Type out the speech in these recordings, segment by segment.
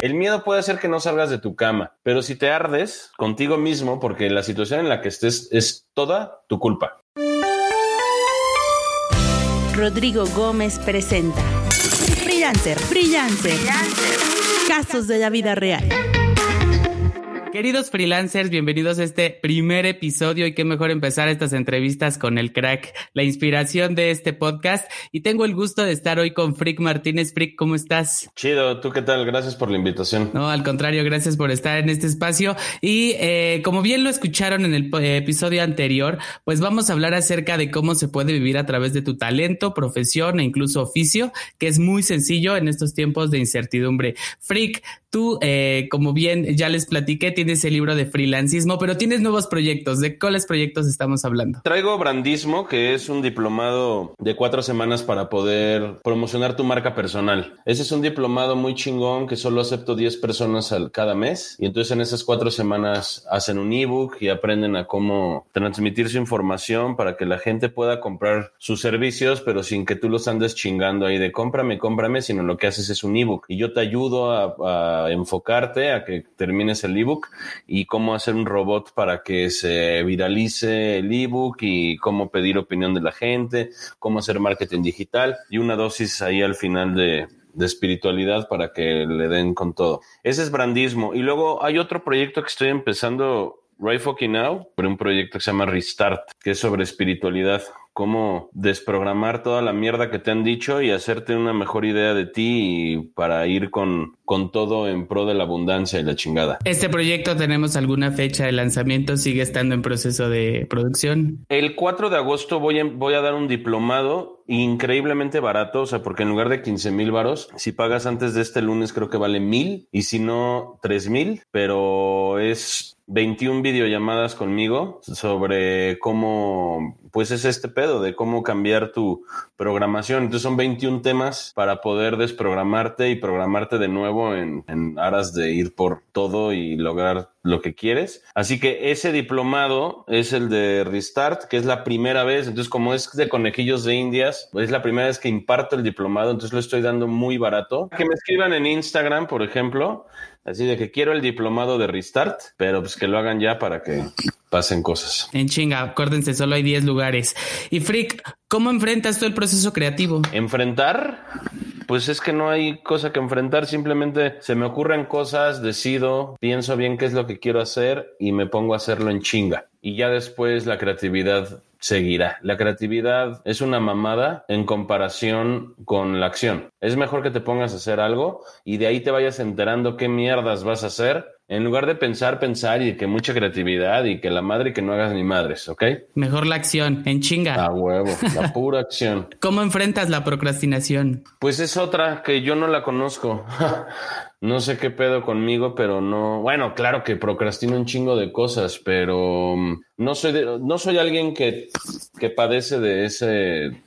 El miedo puede hacer que no salgas de tu cama, pero si te ardes contigo mismo, porque la situación en la que estés es toda tu culpa. Rodrigo Gómez presenta Freelancer, Freelancer, casos de la vida real. Queridos freelancers, bienvenidos a este primer episodio y qué mejor empezar estas entrevistas con el crack, la inspiración de este podcast. Y tengo el gusto de estar hoy con Frick Martínez. Frick, ¿cómo estás? Chido, ¿tú qué tal? Gracias por la invitación. No, al contrario, gracias por estar en este espacio. Y eh, como bien lo escucharon en el episodio anterior, pues vamos a hablar acerca de cómo se puede vivir a través de tu talento, profesión e incluso oficio, que es muy sencillo en estos tiempos de incertidumbre. Frick, tú, eh, como bien ya les platiqué, tienes el libro de freelancismo, pero tienes nuevos proyectos. ¿De cuáles proyectos estamos hablando? Traigo Brandismo, que es un diplomado de cuatro semanas para poder promocionar tu marca personal. Ese es un diplomado muy chingón que solo acepto 10 personas al, cada mes. Y entonces en esas cuatro semanas hacen un ebook y aprenden a cómo transmitir su información para que la gente pueda comprar sus servicios, pero sin que tú los andes chingando ahí de cómprame, cómprame, sino lo que haces es un ebook. Y yo te ayudo a, a enfocarte a que termines el ebook y cómo hacer un robot para que se viralice el ebook y cómo pedir opinión de la gente, cómo hacer marketing digital y una dosis ahí al final de, de espiritualidad para que le den con todo. Ese es brandismo. Y luego hay otro proyecto que estoy empezando right fucking now, por un proyecto que se llama Restart, que es sobre espiritualidad cómo desprogramar toda la mierda que te han dicho y hacerte una mejor idea de ti y para ir con, con todo en pro de la abundancia y la chingada. ¿Este proyecto tenemos alguna fecha de lanzamiento? ¿Sigue estando en proceso de producción? El 4 de agosto voy a, voy a dar un diplomado increíblemente barato, o sea, porque en lugar de 15 mil varos, si pagas antes de este lunes creo que vale mil y si no, tres mil, pero es 21 videollamadas conmigo sobre cómo, pues es este pedo de cómo cambiar tu programación. Entonces son 21 temas para poder desprogramarte y programarte de nuevo en, en aras de ir por todo y lograr lo que quieres. Así que ese diplomado es el de Restart, que es la primera vez. Entonces, como es de conejillos de indias, es la primera vez que imparto el diplomado, entonces lo estoy dando muy barato. Que me escriban en Instagram, por ejemplo, así de que quiero el diplomado de Restart, pero pues que lo hagan ya para que pasen cosas. En chinga, acuérdense, solo hay 10 lugares. Y Frick, ¿cómo enfrentas tú el proceso creativo? Enfrentar pues es que no hay cosa que enfrentar, simplemente se me ocurren cosas, decido, pienso bien qué es lo que quiero hacer y me pongo a hacerlo en chinga. Y ya después la creatividad seguirá. La creatividad es una mamada en comparación con la acción. Es mejor que te pongas a hacer algo y de ahí te vayas enterando qué mierdas vas a hacer en lugar de pensar, pensar y que mucha creatividad y que la madre y que no hagas ni madres, ¿ok? Mejor la acción, en chinga. A huevo, la pura acción. ¿Cómo enfrentas la procrastinación? Pues es otra que yo no la conozco. no sé qué pedo conmigo, pero no. Bueno, claro que procrastino un chingo de cosas, pero no soy no soy alguien que, que padece de ese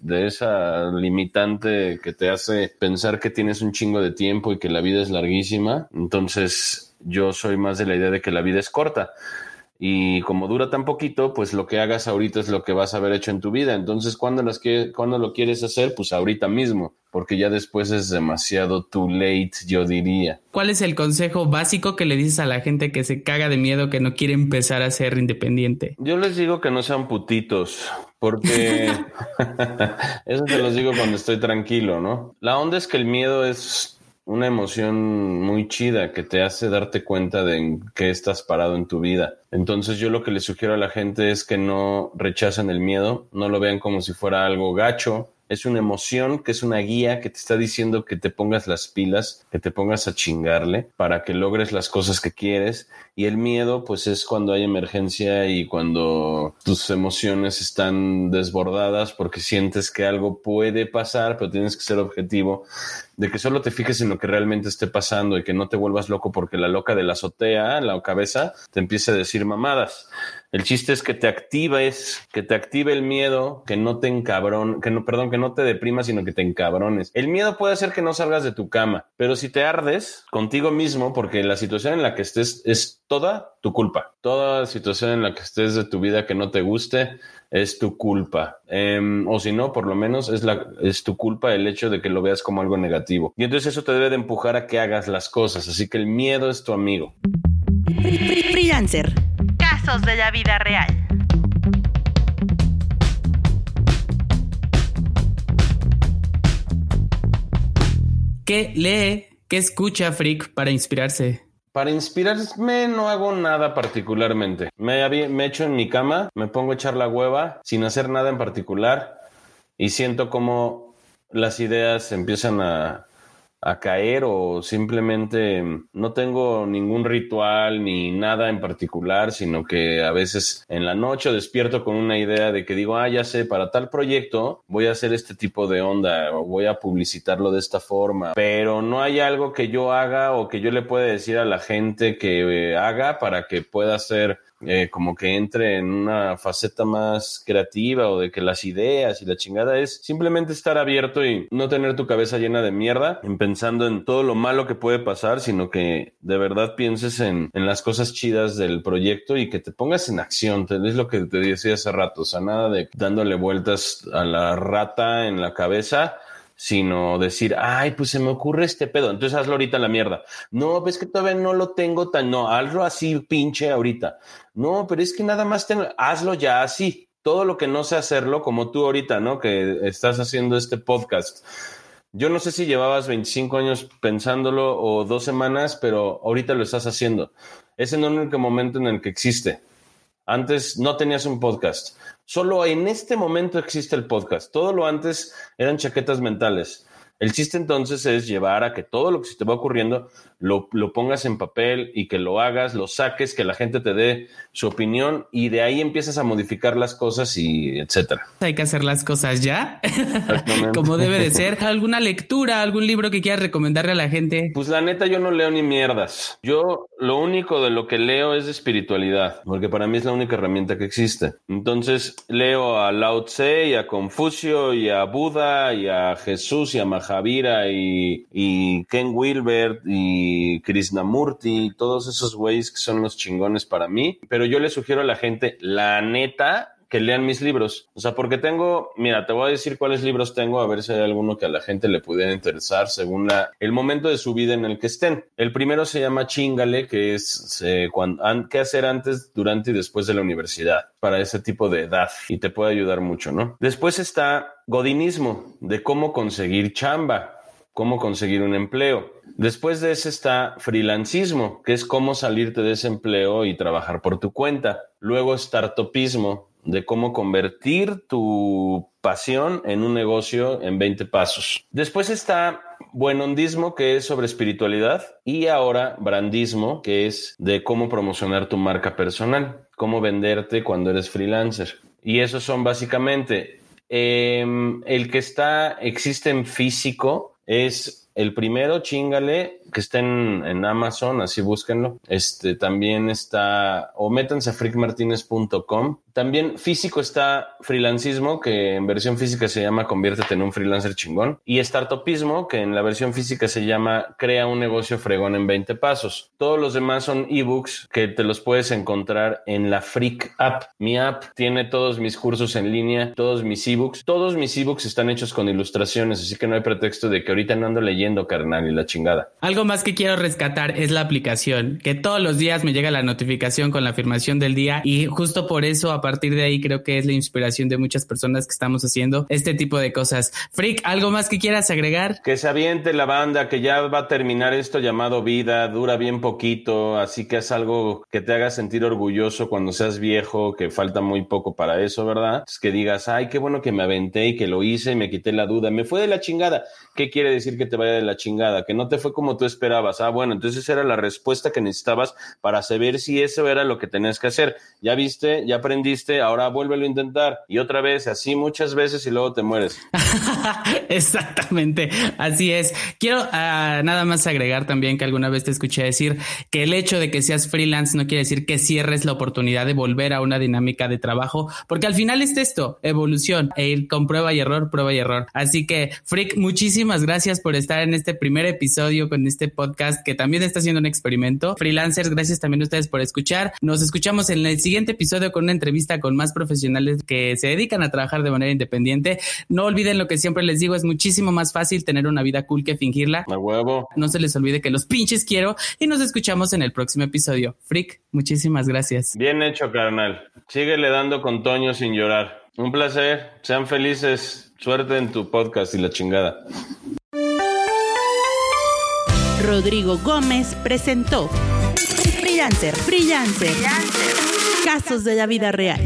de esa limitante que te hace pensar que tienes un chingo de tiempo y que la vida es larguísima. Entonces yo soy más de la idea de que la vida es corta. Y como dura tan poquito, pues lo que hagas ahorita es lo que vas a haber hecho en tu vida. Entonces, ¿cuándo, las que, cuando lo quieres hacer? Pues ahorita mismo, porque ya después es demasiado too late, yo diría. ¿Cuál es el consejo básico que le dices a la gente que se caga de miedo, que no quiere empezar a ser independiente? Yo les digo que no sean putitos, porque eso te los digo cuando estoy tranquilo, ¿no? La onda es que el miedo es una emoción muy chida que te hace darte cuenta de en qué estás parado en tu vida. Entonces yo lo que le sugiero a la gente es que no rechacen el miedo, no lo vean como si fuera algo gacho, es una emoción que es una guía que te está diciendo que te pongas las pilas, que te pongas a chingarle para que logres las cosas que quieres. Y el miedo, pues es cuando hay emergencia y cuando tus emociones están desbordadas porque sientes que algo puede pasar, pero tienes que ser objetivo de que solo te fijes en lo que realmente esté pasando y que no te vuelvas loco porque la loca de la azotea, la cabeza, te empiece a decir mamadas. El chiste es que te actives, que te active el miedo, que no te encabrón, que no, perdón, que no te deprimas, sino que te encabrones. El miedo puede hacer que no salgas de tu cama, pero si te ardes contigo mismo, porque la situación en la que estés es toda tu culpa. Toda situación en la que estés de tu vida que no te guste es tu culpa. Em, o si no, por lo menos es, la, es tu culpa el hecho de que lo veas como algo negativo. Y entonces eso te debe de empujar a que hagas las cosas. Así que el miedo es tu amigo. Freelancer. Casos de la vida real. ¿Qué lee? ¿Qué escucha Freak para inspirarse? Para inspirarme no hago nada particularmente. Me, me echo en mi cama, me pongo a echar la hueva sin hacer nada en particular y siento como las ideas empiezan a, a caer o simplemente no tengo ningún ritual ni nada en particular, sino que a veces en la noche despierto con una idea de que digo, ah, ya sé, para tal proyecto voy a hacer este tipo de onda o voy a publicitarlo de esta forma, pero no hay algo que yo haga o que yo le pueda decir a la gente que haga para que pueda ser eh, como que entre en una faceta más creativa o de que las ideas y la chingada es simplemente estar abierto y no tener tu cabeza llena de mierda en pensando en todo lo malo que puede pasar, sino que de verdad pienses en, en las cosas chidas del proyecto y que te pongas en acción. Es lo que te decía hace rato, o sea, nada de dándole vueltas a la rata en la cabeza sino decir, ay, pues se me ocurre este pedo, entonces hazlo ahorita la mierda. No, ves que todavía no lo tengo tan, no, hazlo así pinche ahorita. No, pero es que nada más tengo, hazlo ya así. Todo lo que no sé hacerlo, como tú ahorita, ¿no? Que estás haciendo este podcast. Yo no sé si llevabas 25 años pensándolo o dos semanas, pero ahorita lo estás haciendo. Es el único momento en el que existe. Antes no tenías un podcast. Solo en este momento existe el podcast. Todo lo antes eran chaquetas mentales. El chiste entonces es llevar a que todo lo que se te va ocurriendo lo, pongas en papel y que lo hagas, lo saques, que la gente te dé su opinión y de ahí empiezas a modificar las cosas y etcétera. Hay que hacer las cosas ya, como debe de ser. ¿Alguna lectura, algún libro que quieras recomendarle a la gente? Pues la neta yo no leo ni mierdas. Yo lo único de lo que leo es de espiritualidad, porque para mí es la única herramienta que existe. Entonces leo a Lao Tse y a Confucio y a Buda y a Jesús y a Mahavira y, y Ken Wilber y Krishnamurti, todos esos güeyes que son los chingones para mí. Pero yo le sugiero a la gente, la neta, que lean mis libros. O sea, porque tengo, mira, te voy a decir cuáles libros tengo, a ver si hay alguno que a la gente le pudiera interesar según el momento de su vida en el que estén. El primero se llama Chingale, que es qué hacer antes, durante y después de la universidad para ese tipo de edad y te puede ayudar mucho, ¿no? Después está Godinismo, de cómo conseguir chamba cómo conseguir un empleo. Después de ese está freelancismo, que es cómo salirte de ese empleo y trabajar por tu cuenta. Luego startupismo, de cómo convertir tu pasión en un negocio en 20 pasos. Después está buenondismo, que es sobre espiritualidad, y ahora brandismo, que es de cómo promocionar tu marca personal, cómo venderte cuando eres freelancer. Y esos son básicamente em, el que está, existe en físico, es el primero, chingale, que está en, Amazon, así búsquenlo. Este también está, o métanse a freakmartinez.com. También físico está freelancismo, que en versión física se llama Conviértete en un freelancer chingón. Y startupismo, que en la versión física se llama Crea un negocio fregón en 20 pasos. Todos los demás son ebooks que te los puedes encontrar en la Freak App. Mi app tiene todos mis cursos en línea, todos mis ebooks. Todos mis ebooks están hechos con ilustraciones, así que no hay pretexto de que ahorita no ando leyendo, carnal, y la chingada. Algo más que quiero rescatar es la aplicación, que todos los días me llega la notificación con la afirmación del día y justo por eso a partir de ahí creo que es la inspiración de muchas personas que estamos haciendo este tipo de cosas. Freak, ¿algo más que quieras agregar? Que se aviente la banda, que ya va a terminar esto llamado vida, dura bien poquito, así que es algo que te haga sentir orgulloso cuando seas viejo, que falta muy poco para eso, ¿verdad? Es que digas, ay, qué bueno que me aventé y que lo hice y me quité la duda, me fue de la chingada. ¿Qué quiere decir que te vaya de la chingada? Que no te fue como tú esperabas. Ah, bueno, entonces era la respuesta que necesitabas para saber si eso era lo que tenías que hacer. Ya viste, ya aprendiste, ahora vuélvelo a intentar y otra vez, así muchas veces y luego te mueres. Exactamente, así es. Quiero ah, nada más agregar también que alguna vez te escuché decir que el hecho de que seas freelance no quiere decir que cierres la oportunidad de volver a una dinámica de trabajo, porque al final es esto, evolución, e ir con prueba y error, prueba y error. Así que, Frick, muchísimas gracias por estar en este primer episodio con este podcast que también está siendo un experimento. Freelancers, gracias también a ustedes por escuchar. Nos escuchamos en el siguiente episodio con una entrevista con más profesionales que se dedican a trabajar de manera independiente. No olviden lo que siempre les digo, es muchísimo más fácil tener una vida cool que fingirla. A huevo. No se les olvide que los pinches quiero y nos escuchamos en el próximo episodio. Freak, muchísimas gracias. Bien hecho, carnal. Síguele dando con Toño sin llorar. Un placer. Sean felices. Suerte en tu podcast y la chingada. Rodrigo Gómez presentó Freelancer, Freelancer, Casos de la vida real.